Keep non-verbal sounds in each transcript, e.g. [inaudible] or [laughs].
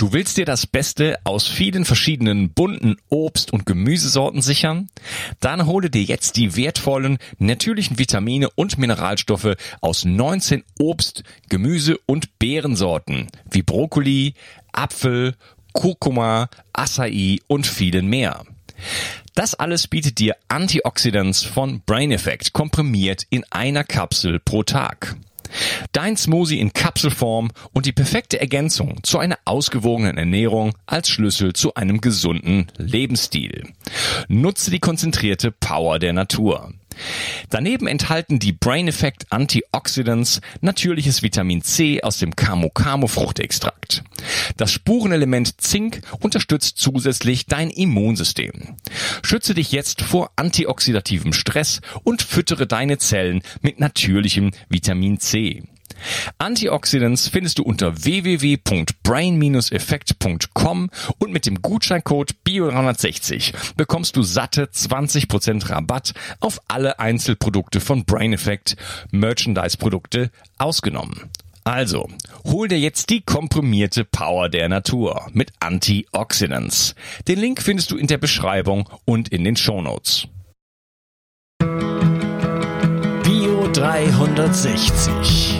Du willst dir das Beste aus vielen verschiedenen bunten Obst- und Gemüsesorten sichern? Dann hole dir jetzt die wertvollen natürlichen Vitamine und Mineralstoffe aus 19 Obst-, Gemüse- und Beerensorten wie Brokkoli, Apfel, Kurkuma, Acai und vielen mehr. Das alles bietet dir Antioxidants von Brain Effect komprimiert in einer Kapsel pro Tag. Dein Smoothie in Kapselform und die perfekte Ergänzung zu einer ausgewogenen Ernährung als Schlüssel zu einem gesunden Lebensstil. Nutze die konzentrierte Power der Natur. Daneben enthalten die Brain Effect Antioxidants natürliches Vitamin C aus dem Camo Camo Fruchtextrakt. Das Spurenelement Zink unterstützt zusätzlich dein Immunsystem. Schütze dich jetzt vor antioxidativem Stress und füttere deine Zellen mit natürlichem Vitamin C. Antioxidants findest du unter www.brain-effekt.com und mit dem Gutscheincode BIO360 bekommst du satte 20% Rabatt auf alle Einzelprodukte von Brain Effect, Merchandise-Produkte ausgenommen. Also, hol dir jetzt die komprimierte Power der Natur mit Antioxidants. Den Link findest du in der Beschreibung und in den Shownotes. Bio 360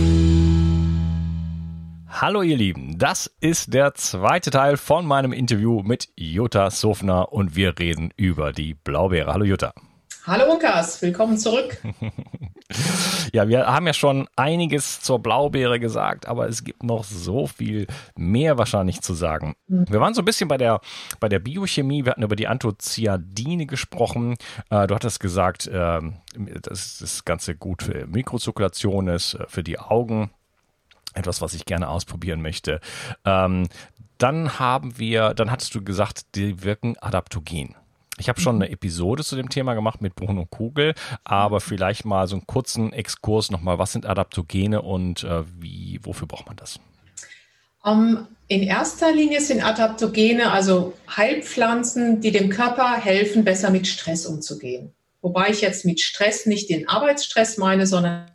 Hallo ihr Lieben, das ist der zweite Teil von meinem Interview mit Jutta Sofner und wir reden über die Blaubeere. Hallo Jutta. Hallo Unkas, willkommen zurück. [laughs] ja, wir haben ja schon einiges zur Blaubeere gesagt, aber es gibt noch so viel mehr wahrscheinlich zu sagen. Mhm. Wir waren so ein bisschen bei der, bei der Biochemie, wir hatten über die Anthocyanidine gesprochen. Äh, du hattest gesagt, äh, dass das Ganze gut für Mikrozirkulation ist, äh, für die Augen etwas, was ich gerne ausprobieren möchte. Ähm, dann haben wir, dann hattest du gesagt, die wirken adaptogen. Ich habe schon eine mhm. Episode zu dem Thema gemacht mit Bruno Kugel, aber mhm. vielleicht mal so einen kurzen Exkurs nochmal. Was sind Adaptogene und äh, wie, wofür braucht man das? Um, in erster Linie sind Adaptogene also Heilpflanzen, die dem Körper helfen, besser mit Stress umzugehen. Wobei ich jetzt mit Stress nicht den Arbeitsstress meine, sondern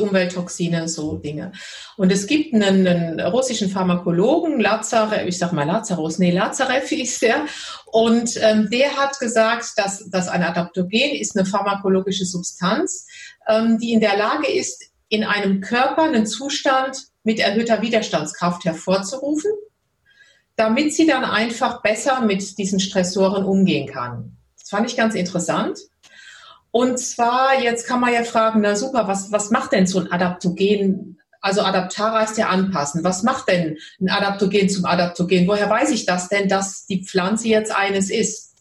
Umwelttoxine, so Dinge. Und es gibt einen, einen russischen Pharmakologen, Lazarev, ich sag mal Lazarus, nee, Lazarev hieß der, und ähm, der hat gesagt, dass, dass ein Adaptogen ist eine pharmakologische Substanz, ähm, die in der Lage ist, in einem Körper einen Zustand mit erhöhter Widerstandskraft hervorzurufen, damit sie dann einfach besser mit diesen Stressoren umgehen kann. Das fand ich ganz interessant. Und zwar, jetzt kann man ja fragen, na super, was, was macht denn so ein Adaptogen? Also Adaptara heißt ja anpassen. Was macht denn ein Adaptogen zum Adaptogen? Woher weiß ich das denn, dass die Pflanze jetzt eines ist?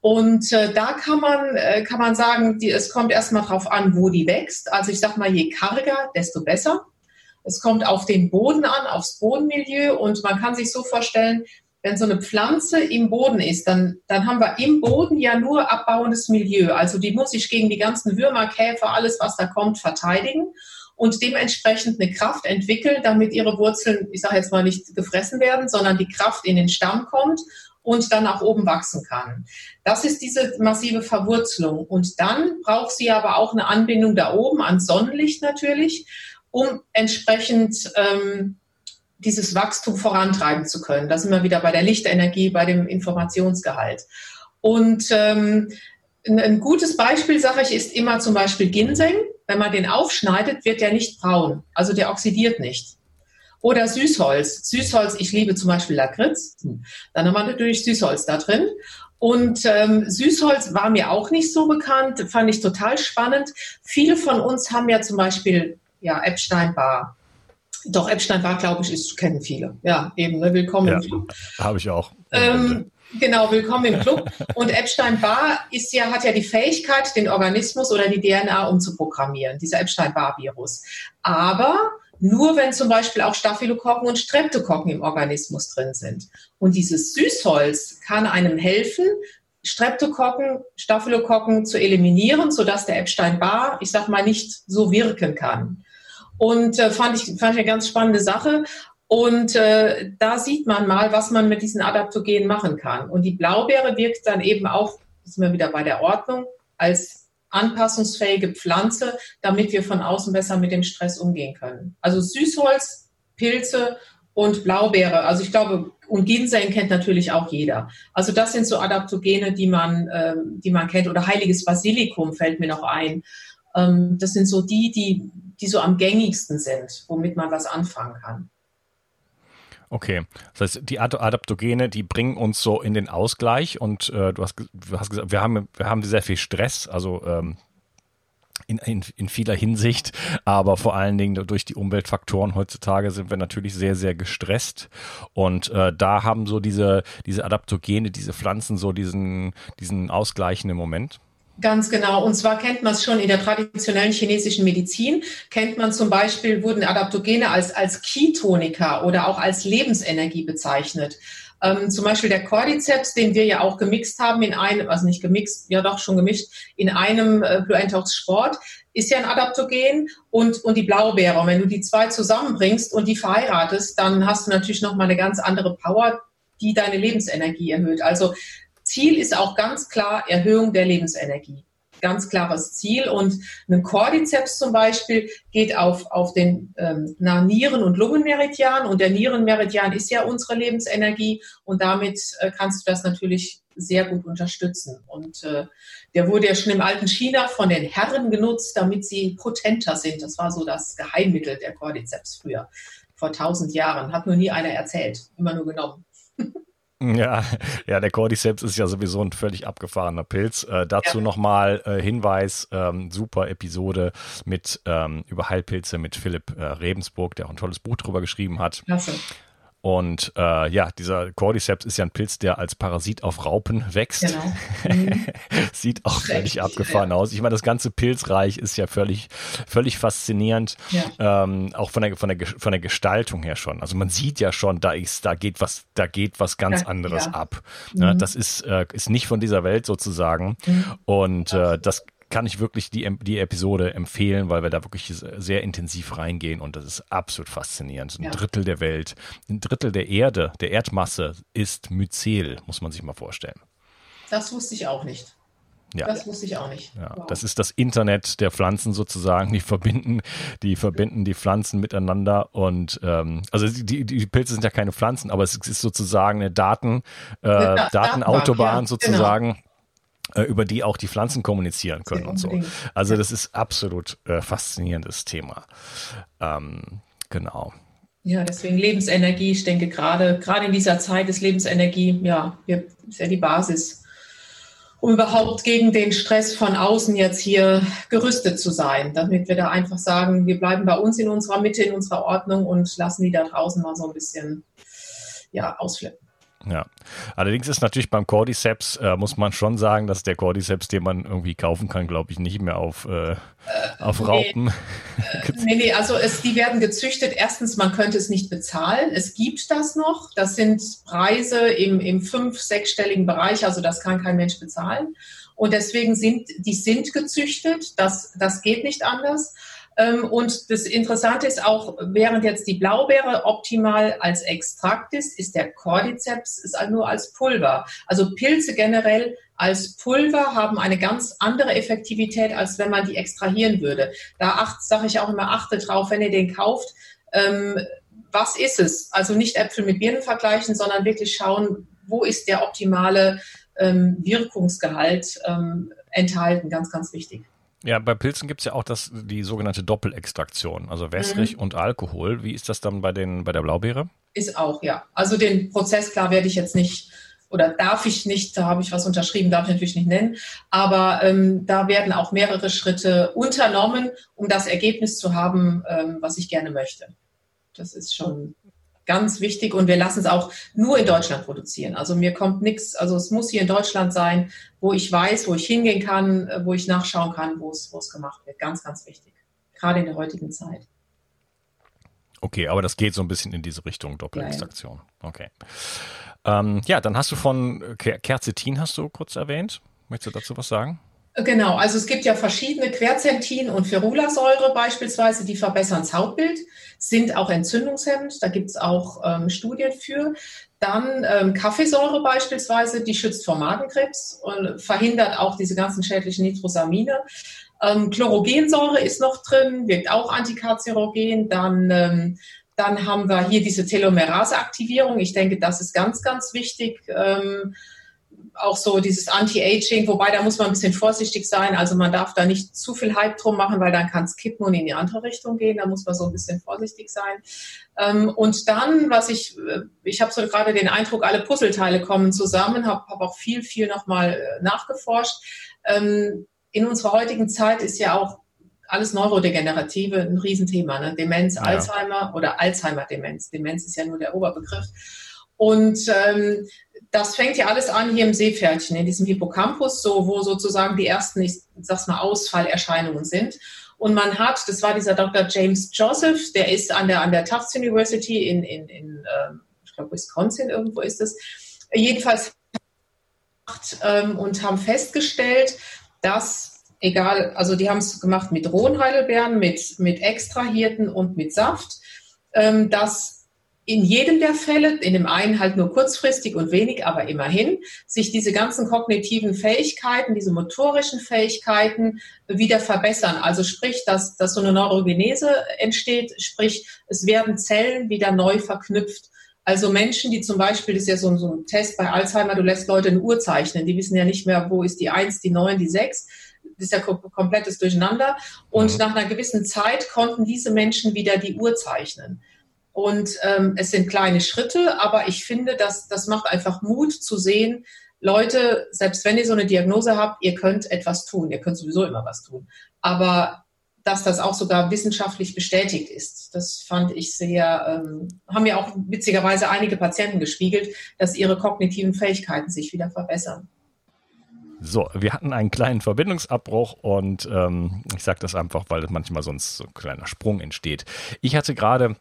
Und äh, da kann man, äh, kann man sagen, die, es kommt erstmal drauf an, wo die wächst. Also ich sag mal, je karger, desto besser. Es kommt auf den Boden an, aufs Bodenmilieu und man kann sich so vorstellen, wenn so eine Pflanze im Boden ist, dann, dann haben wir im Boden ja nur abbauendes Milieu. Also die muss sich gegen die ganzen Würmer, Käfer, alles, was da kommt, verteidigen und dementsprechend eine Kraft entwickeln, damit ihre Wurzeln, ich sage jetzt mal, nicht gefressen werden, sondern die Kraft in den Stamm kommt und dann nach oben wachsen kann. Das ist diese massive Verwurzelung. Und dann braucht sie aber auch eine Anbindung da oben an Sonnenlicht natürlich, um entsprechend ähm, dieses Wachstum vorantreiben zu können. Da sind wir wieder bei der Lichtenergie, bei dem Informationsgehalt. Und ähm, ein gutes Beispiel, sage ich, ist immer zum Beispiel Ginseng. Wenn man den aufschneidet, wird der nicht braun, also der oxidiert nicht. Oder Süßholz. Süßholz, ich liebe zum Beispiel Lakritz. Dann haben wir natürlich Süßholz da drin. Und ähm, Süßholz war mir auch nicht so bekannt, fand ich total spannend. Viele von uns haben ja zum Beispiel ja, Epstein-Barr doch, Epstein war, glaube ich, ist, kennen viele. Ja, eben, ne? willkommen ja, im Club. Habe ich auch. Ähm, genau, willkommen im Club. Und Epstein-Barr ist ja, hat ja die Fähigkeit, den Organismus oder die DNA umzuprogrammieren, dieser Epstein-Barr-Virus. Aber nur wenn zum Beispiel auch Staphylokokken und Streptokokken im Organismus drin sind. Und dieses Süßholz kann einem helfen, Streptokokken, Staphylokokken zu eliminieren, sodass der Epstein-Barr, ich sag mal, nicht so wirken kann. Und äh, fand, ich, fand ich eine ganz spannende Sache. Und äh, da sieht man mal, was man mit diesen Adaptogenen machen kann. Und die Blaubeere wirkt dann eben auch, sind wir wieder bei der Ordnung, als anpassungsfähige Pflanze, damit wir von außen besser mit dem Stress umgehen können. Also Süßholz, Pilze und Blaubeere. Also ich glaube, und Ginseng kennt natürlich auch jeder. Also das sind so Adaptogene, die man, ähm, die man kennt. Oder heiliges Basilikum fällt mir noch ein. Ähm, das sind so die, die, die so am gängigsten sind, womit man was anfangen kann. Okay, das heißt, die Adaptogene, die bringen uns so in den Ausgleich und äh, du, hast, du hast gesagt, wir haben, wir haben sehr viel Stress, also ähm, in, in, in vieler Hinsicht, aber vor allen Dingen durch die Umweltfaktoren heutzutage sind wir natürlich sehr, sehr gestresst. Und äh, da haben so diese, diese Adaptogene, diese Pflanzen so diesen, diesen ausgleichenden Moment. Ganz genau. Und zwar kennt man es schon in der traditionellen chinesischen Medizin. Kennt man zum Beispiel, wurden Adaptogene als, als Ketonika oder auch als Lebensenergie bezeichnet. Ähm, zum Beispiel der Cordyceps, den wir ja auch gemixt haben in einem, also nicht gemixt, ja doch schon gemischt, in einem äh, Blue Entox Sport, ist ja ein Adaptogen und, und die Blaubeere. Und wenn du die zwei zusammenbringst und die verheiratest, dann hast du natürlich nochmal eine ganz andere Power, die deine Lebensenergie erhöht. Also Ziel ist auch ganz klar Erhöhung der Lebensenergie ganz klares Ziel. Und ein Cordyceps zum Beispiel geht auf, auf den ähm, Nieren- und Lungenmeridian. Und der Nierenmeridian ist ja unsere Lebensenergie. Und damit äh, kannst du das natürlich sehr gut unterstützen. Und äh, der wurde ja schon im alten China von den Herren genutzt, damit sie potenter sind. Das war so das Geheimmittel der Cordyceps früher, vor tausend Jahren. Hat nur nie einer erzählt, immer nur genommen. [laughs] [laughs] Ja, ja, der Cordyceps ist ja sowieso ein völlig abgefahrener Pilz. Äh, dazu ja. nochmal äh, Hinweis, ähm, super Episode mit ähm, über Heilpilze mit Philipp äh, Rebensburg, der auch ein tolles Buch drüber geschrieben hat. Klasse. Und äh, ja, dieser Cordyceps ist ja ein Pilz, der als Parasit auf Raupen wächst. Genau. [laughs] Mhm. Sieht auch völlig abgefahren ja. aus. Ich meine, das ganze Pilzreich ist ja völlig, völlig faszinierend. Ja. Ähm, auch von der, von, der, von der Gestaltung her schon. Also man sieht ja schon, da ist, da geht was, da geht was ganz ja, anderes ab. Mhm. das ist, äh, ist nicht von dieser Welt sozusagen. Mhm. Und äh, das kann ich wirklich die, die Episode empfehlen, weil wir da wirklich sehr intensiv reingehen und das ist absolut faszinierend. Ein ja. Drittel der Welt, ein Drittel der Erde, der Erdmasse ist Myzel, muss man sich mal vorstellen. Das wusste ich auch nicht. Ja. Das wusste ich auch nicht. Ja, wow. Das ist das Internet der Pflanzen sozusagen. Die verbinden, die verbinden die Pflanzen miteinander und ähm, also die, die Pilze sind ja keine Pflanzen, aber es ist sozusagen eine Daten, äh, Datenautobahn ja, sozusagen. Genau über die auch die Pflanzen kommunizieren können und so. Also das ist absolut äh, faszinierendes Thema. Ähm, genau. Ja, deswegen Lebensenergie. Ich denke gerade, gerade in dieser Zeit ist Lebensenergie, ja, ist ja die Basis, um überhaupt gegen den Stress von außen jetzt hier gerüstet zu sein, damit wir da einfach sagen, wir bleiben bei uns in unserer Mitte, in unserer Ordnung und lassen die da draußen mal so ein bisschen, ja, ausflippen. Ja, allerdings ist natürlich beim Cordyceps, äh, muss man schon sagen, dass der Cordyceps, den man irgendwie kaufen kann, glaube ich, nicht mehr auf, äh, auf nee. Raupen. [laughs] Äh, nee, nee, also es, die werden gezüchtet. Erstens, man könnte es nicht bezahlen. Es gibt das noch. Das sind Preise im, im fünf-, sechsstelligen Bereich, also das kann kein Mensch bezahlen. Und deswegen sind, die sind gezüchtet. Das, das geht nicht anders. Ähm, und das Interessante ist auch, während jetzt die Blaubeere optimal als Extrakt ist, ist der Cordyceps ist nur als Pulver. Also Pilze generell als Pulver haben eine ganz andere Effektivität, als wenn man die extrahieren würde. Da sage ich auch immer, achte drauf, wenn ihr den kauft, ähm, was ist es? Also nicht Äpfel mit Birnen vergleichen, sondern wirklich schauen, wo ist der optimale ähm, Wirkungsgehalt ähm, enthalten. Ganz, ganz wichtig. Ja, bei Pilzen gibt es ja auch das, die sogenannte Doppelextraktion, also wässrig mhm. und Alkohol. Wie ist das dann bei, den, bei der Blaubeere? Ist auch, ja. Also den Prozess, klar, werde ich jetzt nicht oder darf ich nicht, da habe ich was unterschrieben, darf ich natürlich nicht nennen, aber ähm, da werden auch mehrere Schritte unternommen, um das Ergebnis zu haben, ähm, was ich gerne möchte. Das ist schon ganz wichtig und wir lassen es auch nur in Deutschland produzieren. Also mir kommt nichts, also es muss hier in Deutschland sein, wo ich weiß, wo ich hingehen kann, äh, wo ich nachschauen kann, wo es, wo es gemacht wird. Ganz, ganz wichtig. Gerade in der heutigen Zeit. Okay, aber das geht so ein bisschen in diese Richtung Doppelextraktion. Ja, ja. Okay. Ähm, ja, dann hast du von Quercetin hast du kurz erwähnt. Möchtest du dazu was sagen? Genau, also es gibt ja verschiedene Quercetin und Ferulasäure beispielsweise, die verbessern das Hautbild, sind auch entzündungshemmend, da gibt es auch ähm, Studien für. Dann ähm, Kaffeesäure beispielsweise, die schützt vor Magenkrebs und verhindert auch diese ganzen schädlichen Nitrosamine. Ähm, Chlorogensäure ist noch drin, wirkt auch antikarzirogen. Dann, ähm, dann haben wir hier diese Telomerase-Aktivierung. Ich denke, das ist ganz, ganz wichtig. Auch so dieses Anti-Aging, wobei da muss man ein bisschen vorsichtig sein. Also man darf da nicht zu viel Hype drum machen, weil dann kann es kippen und in die andere Richtung gehen. Da muss man so ein bisschen vorsichtig sein. Ähm, und dann, was ich, äh, ich habe so gerade den Eindruck, alle Puzzleteile kommen zusammen, habe hab auch viel, viel nochmal äh, nachgeforscht. Ähm, in unserer heutigen Zeit ist ja auch alles Neurodegenerative ein Riesenthema. Ne? Demenz, ja. Alzheimer oder Alzheimer-Demenz. Demenz ist ja nur der Oberbegriff. Und ähm, das fängt ja alles an hier im Seepferdchen, in diesem Hippocampus, so, wo sozusagen die ersten, ich sag's mal, Ausfallerscheinungen sind. Und man hat, das war dieser Dr. James Joseph, der ist an der, an der Tufts University in, in, in äh, ich glaube, Wisconsin irgendwo ist es. Jedenfalls ähm, und haben festgestellt, dass, egal, also die haben es gemacht mit rohen Heidelbeeren, mit, mit extrahierten und mit Saft, ähm, dass in jedem der Fälle, in dem einen halt nur kurzfristig und wenig, aber immerhin, sich diese ganzen kognitiven Fähigkeiten, diese motorischen Fähigkeiten wieder verbessern. Also sprich, dass, dass so eine Neurogenese entsteht, sprich, es werden Zellen wieder neu verknüpft. Also Menschen, die zum Beispiel, das ist ja so, so ein Test bei Alzheimer, du lässt Leute eine Uhr zeichnen, die wissen ja nicht mehr, wo ist die Eins, die Neun, die Sechs. Das ist ja komplettes Durcheinander. Und mhm. nach einer gewissen Zeit konnten diese Menschen wieder die Uhr zeichnen. Und ähm, es sind kleine Schritte, aber ich finde, dass das macht einfach Mut zu sehen, Leute, selbst wenn ihr so eine Diagnose habt, ihr könnt etwas tun. Ihr könnt sowieso immer was tun. Aber dass das auch sogar wissenschaftlich bestätigt ist, das fand ich sehr, ähm, haben ja auch witzigerweise einige Patienten gespiegelt, dass ihre kognitiven Fähigkeiten sich wieder verbessern. So, wir hatten einen kleinen Verbindungsabbruch und ähm, ich sage das einfach, weil manchmal sonst so ein kleiner Sprung entsteht. Ich hatte gerade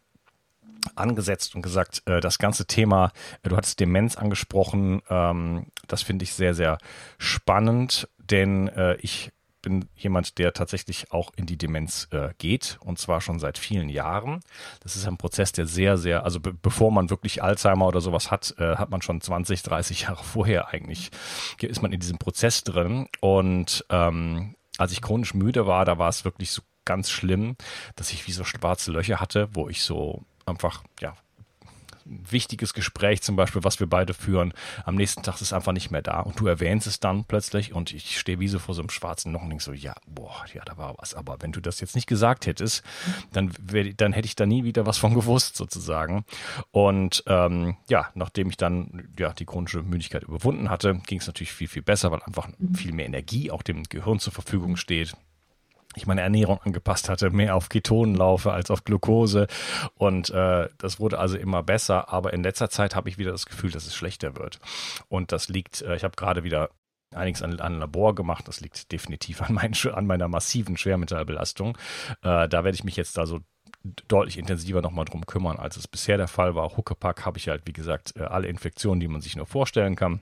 angesetzt und gesagt, äh, das ganze Thema, äh, du hattest Demenz angesprochen, ähm, das finde ich sehr, sehr spannend, denn äh, ich bin jemand, der tatsächlich auch in die Demenz äh, geht und zwar schon seit vielen Jahren. Das ist ein Prozess, der sehr, sehr, also be bevor man wirklich Alzheimer oder sowas hat, äh, hat man schon 20, 30 Jahre vorher eigentlich, ist man in diesem Prozess drin und ähm, als ich chronisch müde war, da war es wirklich so ganz schlimm, dass ich wie so schwarze Löcher hatte, wo ich so einfach, ja, ein wichtiges Gespräch zum Beispiel, was wir beide führen, am nächsten Tag ist es einfach nicht mehr da und du erwähnst es dann plötzlich und ich stehe wie so vor so einem schwarzen Loch und denke so, ja, boah, ja, da war was. Aber wenn du das jetzt nicht gesagt hättest, dann, wär, dann hätte ich da nie wieder was von [laughs] gewusst sozusagen. Und ähm, ja, nachdem ich dann ja die chronische Müdigkeit überwunden hatte, ging es natürlich viel, viel besser, weil einfach viel mehr Energie auch dem Gehirn zur Verfügung steht ich meine Ernährung angepasst hatte, mehr auf Ketonen laufe als auf Glucose. Und äh, das wurde also immer besser. Aber in letzter Zeit habe ich wieder das Gefühl, dass es schlechter wird. Und das liegt, äh, ich habe gerade wieder einiges an, an Labor gemacht. Das liegt definitiv an, mein, an meiner massiven Schwermetallbelastung. Äh, da werde ich mich jetzt da so deutlich intensiver nochmal drum kümmern, als es bisher der Fall war. Huckepack habe ich halt, wie gesagt, äh, alle Infektionen, die man sich nur vorstellen kann.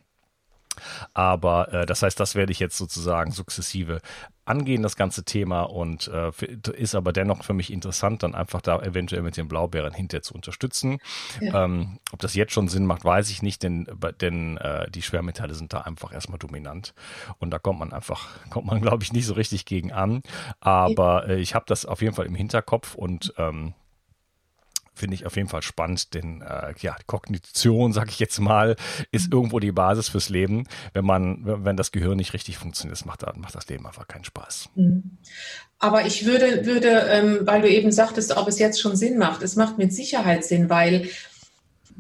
Aber äh, das heißt, das werde ich jetzt sozusagen sukzessive angehen, das ganze Thema. Und äh, ist aber dennoch für mich interessant, dann einfach da eventuell mit den Blaubeeren hinterher zu unterstützen. Ja. Ähm, ob das jetzt schon Sinn macht, weiß ich nicht, denn, denn äh, die Schwermetalle sind da einfach erstmal dominant. Und da kommt man einfach, [laughs] kommt man, glaube ich, nicht so richtig gegen an. Aber äh, ich habe das auf jeden Fall im Hinterkopf und ähm, finde ich auf jeden Fall spannend, denn äh, ja, Kognition, sage ich jetzt mal, ist mhm. irgendwo die Basis fürs Leben. Wenn man, wenn das Gehirn nicht richtig funktioniert, macht, macht das Leben einfach keinen Spaß. Mhm. Aber ich würde, würde ähm, weil du eben sagtest, ob es jetzt schon Sinn macht, es macht mit Sicherheit Sinn, weil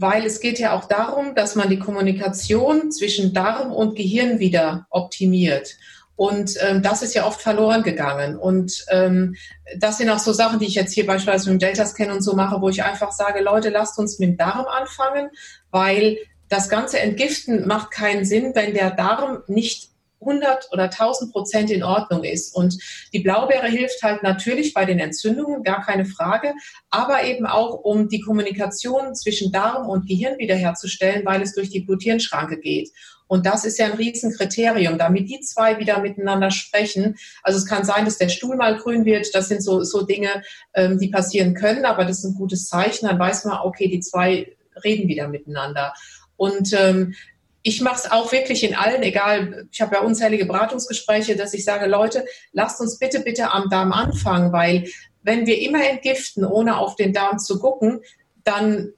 weil es geht ja auch darum, dass man die Kommunikation zwischen Darm und Gehirn wieder optimiert. Und ähm, das ist ja oft verloren gegangen. Und ähm, das sind auch so Sachen, die ich jetzt hier beispielsweise mit dem Delta-Scan und so mache, wo ich einfach sage, Leute, lasst uns mit dem Darm anfangen, weil das ganze Entgiften macht keinen Sinn, wenn der Darm nicht 100 oder 1000 Prozent in Ordnung ist. Und die Blaubeere hilft halt natürlich bei den Entzündungen, gar keine Frage, aber eben auch, um die Kommunikation zwischen Darm und Gehirn wiederherzustellen, weil es durch die Blut-Hirn-Schranke geht. Und das ist ja ein Riesenkriterium, damit die zwei wieder miteinander sprechen. Also es kann sein, dass der Stuhl mal grün wird. Das sind so, so Dinge, ähm, die passieren können, aber das ist ein gutes Zeichen. Dann weiß man, okay, die zwei reden wieder miteinander. Und ähm, ich mache es auch wirklich in allen, egal, ich habe ja unzählige Beratungsgespräche, dass ich sage, Leute, lasst uns bitte, bitte am Darm anfangen, weil wenn wir immer entgiften, ohne auf den Darm zu gucken, dann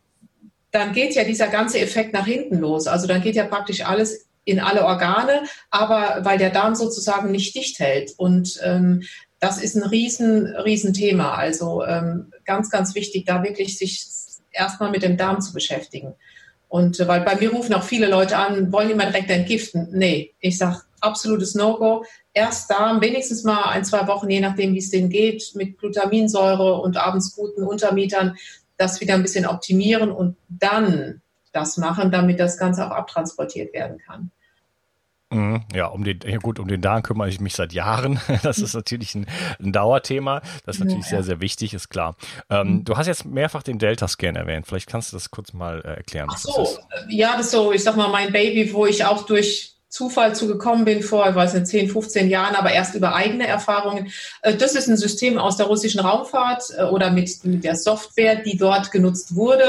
dann geht ja dieser ganze Effekt nach hinten los. Also dann geht ja praktisch alles in alle Organe, aber weil der Darm sozusagen nicht dicht hält. Und ähm, das ist ein riesen, riesen Thema. Also ähm, ganz, ganz wichtig, da wirklich sich erstmal mit dem Darm zu beschäftigen. Und äh, weil bei mir rufen auch viele Leute an, wollen die mal direkt entgiften? Nee, ich sage absolutes No-Go. Erst Darm, wenigstens mal ein, zwei Wochen, je nachdem, wie es denen geht, mit Glutaminsäure und abends guten Untermietern, das wieder ein bisschen optimieren und dann das machen, damit das Ganze auch abtransportiert werden kann. Mhm, ja, um den, ja gut, um den Darm kümmere ich mich seit Jahren. [laughs] Das ist natürlich ein, ein Dauerthema. Das ist natürlich ja, sehr, sehr wichtig, ist klar. Ähm, mhm. Du hast jetzt mehrfach den Delta-Scan erwähnt. Vielleicht kannst du das kurz mal äh, erklären. Ach so, das ja, das ist so, ich sag mal, mein Baby, wo ich auch durch Zufall zugekommen bin vor, ich weiß nicht, 10, 15 Jahren, aber erst über eigene Erfahrungen. Äh, das ist ein System aus der russischen Raumfahrt äh, oder mit, mit der Software, die dort genutzt wurde,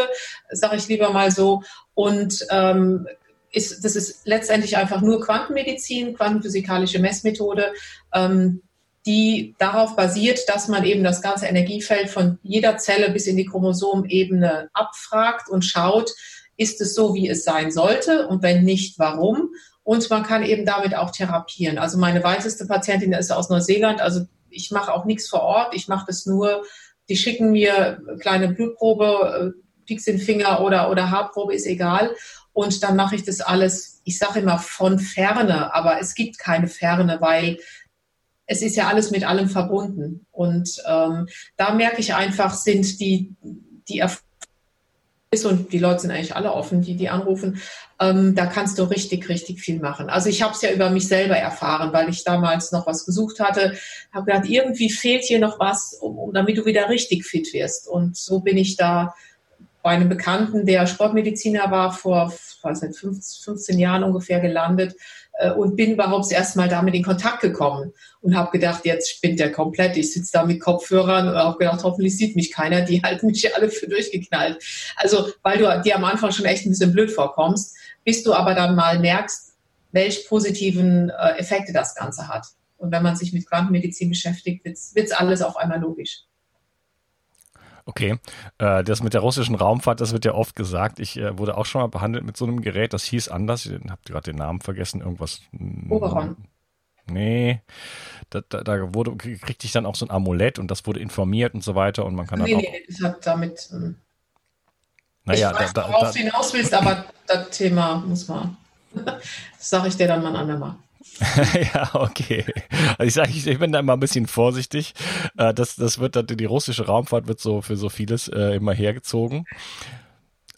sage ich lieber mal so. Und ähm, ist, das ist letztendlich einfach nur Quantenmedizin, quantenphysikalische Messmethode, ähm, die darauf basiert, dass man eben das ganze Energiefeld von jeder Zelle bis in die Chromosomebene abfragt und schaut, ist es so, wie es sein sollte und wenn nicht, warum? Und man kann eben damit auch therapieren. Also meine weiteste Patientin ist aus Neuseeland. Also ich mache auch nichts vor Ort. Ich mache das nur, die schicken mir kleine Blutprobe, äh, Pix in Finger oder, oder Haarprobe, ist egal. Und dann mache ich das alles, ich sage immer von Ferne, aber es gibt keine Ferne, weil es ist ja alles mit allem verbunden. Und ähm, da merke ich einfach, sind die, die ist und die Leute sind eigentlich alle offen, die die anrufen, ähm, da kannst du richtig, richtig viel machen. Also ich habe es ja über mich selber erfahren, weil ich damals noch was gesucht hatte, habe gedacht, irgendwie fehlt hier noch was, um, um, damit du wieder richtig fit wirst. Und so bin ich da bei einem Bekannten, der Sportmediziner war, vor weiß nicht, 15 Jahren ungefähr gelandet äh, und bin überhaupt erst mal damit in Kontakt gekommen und habe gedacht, jetzt spinnt der komplett. Ich sitze da mit Kopfhörern und habe gedacht, hoffentlich sieht mich keiner. Die [laughs] halten mich alle für durchgeknallt. Also, weil du dir am Anfang schon echt ein bisschen blöd vorkommst, bis du aber dann mal merkst, welche positiven äh, Effekte das Ganze hat. Und wenn man sich mit Quantenmedizin beschäftigt, wird es alles auf einmal logisch. Okay, äh, das mit der russischen Raumfahrt, das wird ja oft gesagt. Ich äh, wurde auch schon mal behandelt mit so einem Gerät, das hieß anders. Ich habe gerade den Namen vergessen, irgendwas. Oberon. Nee, da, da, da wurde, kriegte ich dann auch so ein Amulett und das wurde informiert und so weiter und man kann nee, dann auch. Nee, das hat damit. Naja, ich weiß, da, worauf da, du hinaus willst, aber das Thema muss man. Das sage ich dir dann mal ein andermal. [laughs] ja, okay. Also ich sage, ich, ich, bin da immer ein bisschen vorsichtig. Äh, das, das wird dann, die russische Raumfahrt wird so für so vieles äh, immer hergezogen.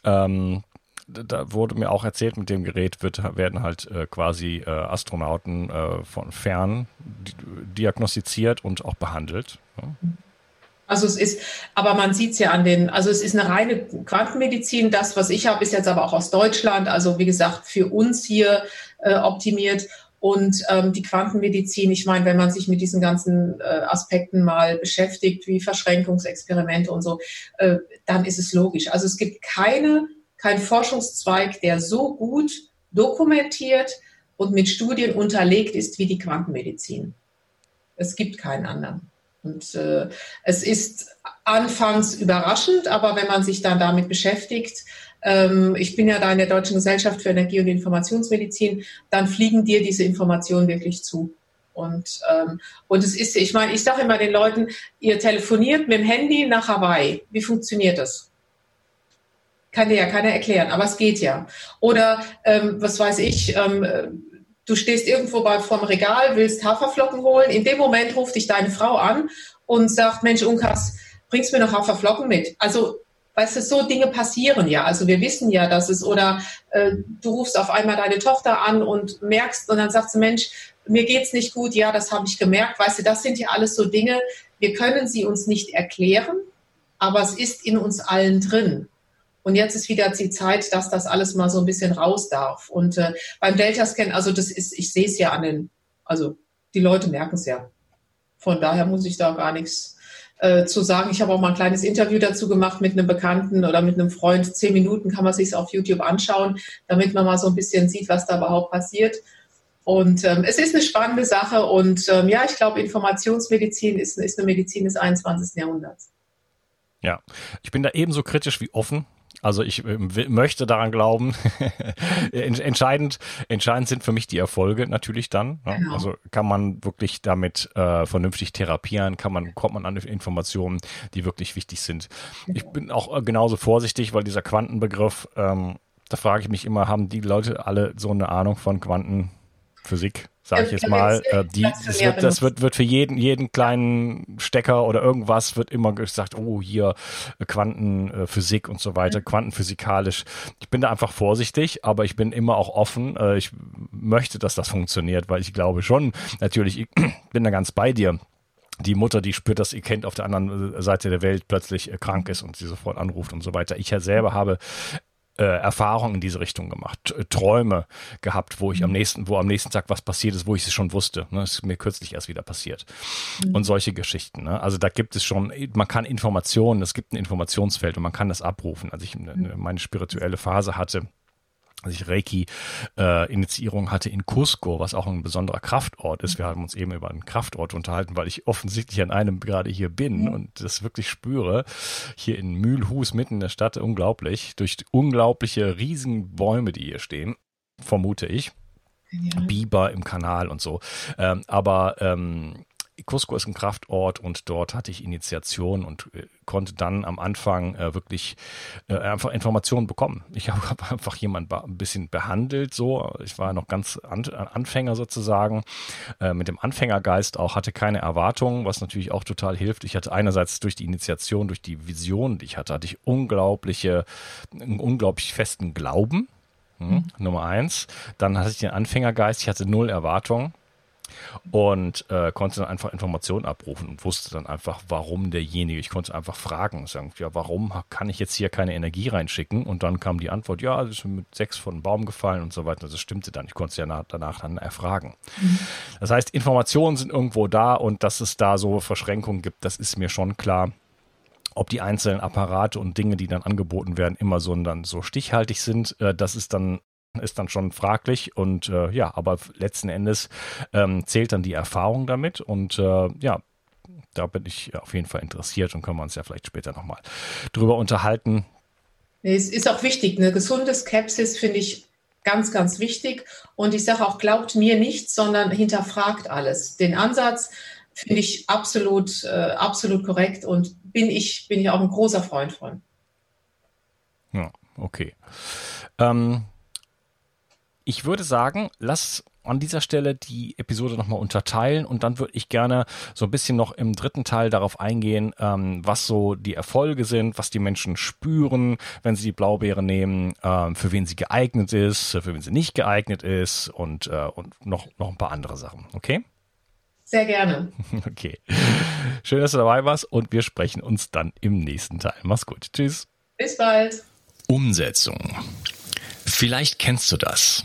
Ähm, da wurde mir auch erzählt, mit dem Gerät wird, werden halt äh, quasi äh, Astronauten äh, von fern diagnostiziert und auch behandelt. Ja. Also es ist, aber man sieht es ja an den, also es ist eine reine Quantenmedizin. Das, was ich habe, ist jetzt aber auch aus Deutschland, also wie gesagt, für uns hier äh, optimiert. Und ähm, die Quantenmedizin, ich meine, wenn man sich mit diesen ganzen äh, Aspekten mal beschäftigt, wie Verschränkungsexperimente und so, äh, dann ist es logisch. Also es gibt keine, keinen Forschungszweig, der so gut dokumentiert und mit Studien unterlegt ist wie die Quantenmedizin. Es gibt keinen anderen. Und äh, es ist anfangs überraschend, aber wenn man sich dann damit beschäftigt, ähm, ich bin ja da in der Deutschen Gesellschaft für Energie- und Informationsmedizin, dann fliegen dir diese Informationen wirklich zu. Und, ähm, und es ist, ich meine, ich sage immer den Leuten, ihr telefoniert mit dem Handy nach Hawaii. Wie funktioniert das? Kann dir ja keiner erklären, aber es geht ja. Oder ähm, was weiß ich, ähm, du stehst irgendwo bei, vorm Regal, willst Haferflocken holen. In dem Moment ruft dich deine Frau an und sagt, Mensch, Unkas, bringst mir noch Haferflocken mit. Also Weißt du, so Dinge passieren ja. Also wir wissen ja, dass es, oder äh, du rufst auf einmal deine Tochter an und merkst, und dann sagt sie, Mensch, mir geht's nicht gut, ja, das habe ich gemerkt. Weißt du, das sind ja alles so Dinge, wir können sie uns nicht erklären, aber es ist in uns allen drin. Und jetzt ist wieder die Zeit, dass das alles mal so ein bisschen raus darf. Und äh, beim Delta-Scan, also das ist, ich sehe es ja an den, also die Leute merken es ja. Von daher muss ich da gar nichts äh, zu sagen. Ich habe auch mal ein kleines Interview dazu gemacht mit einem Bekannten oder mit einem Freund. Zehn Minuten kann man sich auf YouTube anschauen, damit man mal so ein bisschen sieht, was da überhaupt passiert. Und ähm, es ist eine spannende Sache und ähm, ja, ich glaube, Informationsmedizin ist, ist eine Medizin des 21. Jahrhunderts. Ja, ich bin da ebenso kritisch wie offen. Also ich äh, möchte daran glauben. [laughs] entscheidend, entscheidend sind für mich die Erfolge natürlich dann. Ne? Genau. Also kann man wirklich damit äh, vernünftig therapieren, kann man, kommt man an Informationen, die wirklich wichtig sind. Ich bin auch äh, genauso vorsichtig, weil dieser Quantenbegriff, ähm, da frage ich mich immer, haben die Leute alle so eine Ahnung von Quanten? Physik, sage ich jetzt mal. Äh, die, das, wird, das wird, wird für jeden, jeden kleinen Stecker oder irgendwas wird immer gesagt, oh, hier äh, Quantenphysik und so weiter, mhm. quantenphysikalisch. Ich bin da einfach vorsichtig, aber ich bin immer auch offen. Äh, ich möchte, dass das funktioniert, weil ich glaube schon, natürlich, ich [clears throat] bin da ganz bei dir die Mutter, die spürt, dass ihr Kind auf der anderen Seite der Welt plötzlich krank ist und sie sofort anruft und so weiter. Ich ja selber habe äh, Erfahrungen in diese Richtung gemacht, Träume gehabt, wo ich am mhm. nächsten, wo am nächsten Tag was passiert ist, wo ich es schon wusste. Ne? Das ist mir kürzlich erst wieder passiert. Mhm. Und solche Geschichten. Ne? Also da gibt es schon, man kann Informationen, es gibt ein Informationsfeld und man kann das abrufen. Als ich meine spirituelle Phase hatte, als ich Reiki-Initiierung äh, hatte in Cusco, was auch ein besonderer Kraftort ist. Wir haben uns eben über einen Kraftort unterhalten, weil ich offensichtlich an einem gerade hier bin mhm. und das wirklich spüre. Hier in Mühlhus, mitten in der Stadt, unglaublich. Durch unglaubliche riesigen Bäume, die hier stehen, vermute ich. Ja. Biber im Kanal und so. Ähm, aber ähm, Cusco ist ein Kraftort und dort hatte ich Initiation und äh, konnte dann am Anfang äh, wirklich äh, einfach Informationen bekommen. Ich [laughs] habe hab einfach jemanden ein bisschen behandelt, so. Ich war noch ganz an, Anfänger sozusagen, äh, mit dem Anfängergeist auch, hatte keine Erwartungen, was natürlich auch total hilft. Ich hatte einerseits durch die Initiation, durch die Vision, die ich hatte, hatte ich unglaubliche, einen unglaublich festen Glauben. Hm, mhm. Nummer eins. Dann hatte ich den Anfängergeist, ich hatte null Erwartungen und äh, konnte dann einfach Informationen abrufen und wusste dann einfach, warum derjenige. Ich konnte einfach fragen, sagen, ja, warum kann ich jetzt hier keine Energie reinschicken? Und dann kam die Antwort, ja, es ist mit sechs von einem Baum gefallen und so weiter. Das stimmte dann. Ich konnte es ja nach, danach dann erfragen. Mhm. Das heißt, Informationen sind irgendwo da und dass es da so Verschränkungen gibt, das ist mir schon klar ob die einzelnen Apparate und Dinge, die dann angeboten werden, immer so dann so stichhaltig sind, äh, das ist dann ist dann schon fraglich und äh, ja, aber letzten Endes ähm, zählt dann die Erfahrung damit und äh, ja, da bin ich auf jeden Fall interessiert und können wir uns ja vielleicht später nochmal drüber unterhalten. Es ist auch wichtig, eine gesunde Skepsis finde ich ganz, ganz wichtig und ich sage auch, glaubt mir nichts, sondern hinterfragt alles. Den Ansatz finde ich absolut, äh, absolut korrekt und bin ich, bin ich auch ein großer Freund von. Ja, okay. Ähm, ich würde sagen, lass an dieser Stelle die Episode nochmal unterteilen und dann würde ich gerne so ein bisschen noch im dritten Teil darauf eingehen, ähm, was so die Erfolge sind, was die Menschen spüren, wenn sie die Blaubeere nehmen, ähm, für wen sie geeignet ist, für wen sie nicht geeignet ist und, äh, und noch, noch ein paar andere Sachen. Okay? Sehr gerne. [laughs] Okay. Schön, dass du dabei warst und wir sprechen uns dann im nächsten Teil. Mach's gut. Tschüss. Bis bald. Umsetzung. Vielleicht kennst du das.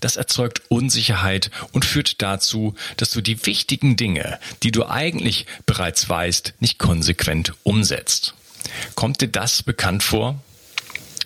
Das erzeugt Unsicherheit und führt dazu, dass du die wichtigen Dinge, die du eigentlich bereits weißt, nicht konsequent umsetzt. Kommt dir das bekannt vor?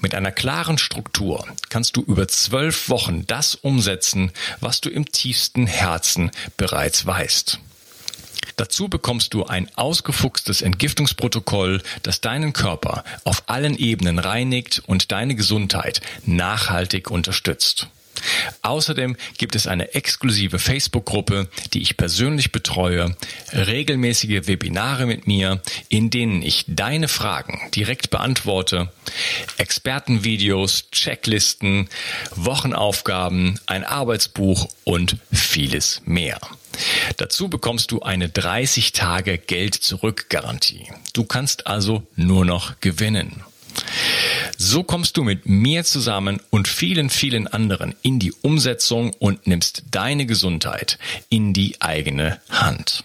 Mit einer klaren Struktur kannst du über zwölf Wochen das umsetzen, was du im tiefsten Herzen bereits weißt. Dazu bekommst du ein ausgefuchstes Entgiftungsprotokoll, das deinen Körper auf allen Ebenen reinigt und deine Gesundheit nachhaltig unterstützt. Außerdem gibt es eine exklusive Facebook-Gruppe, die ich persönlich betreue, regelmäßige Webinare mit mir, in denen ich deine Fragen direkt beantworte, Expertenvideos, Checklisten, Wochenaufgaben, ein Arbeitsbuch und vieles mehr. Dazu bekommst du eine 30 Tage Geld zurück Garantie. Du kannst also nur noch gewinnen. So kommst du mit mir zusammen und vielen, vielen anderen in die Umsetzung und nimmst deine Gesundheit in die eigene Hand.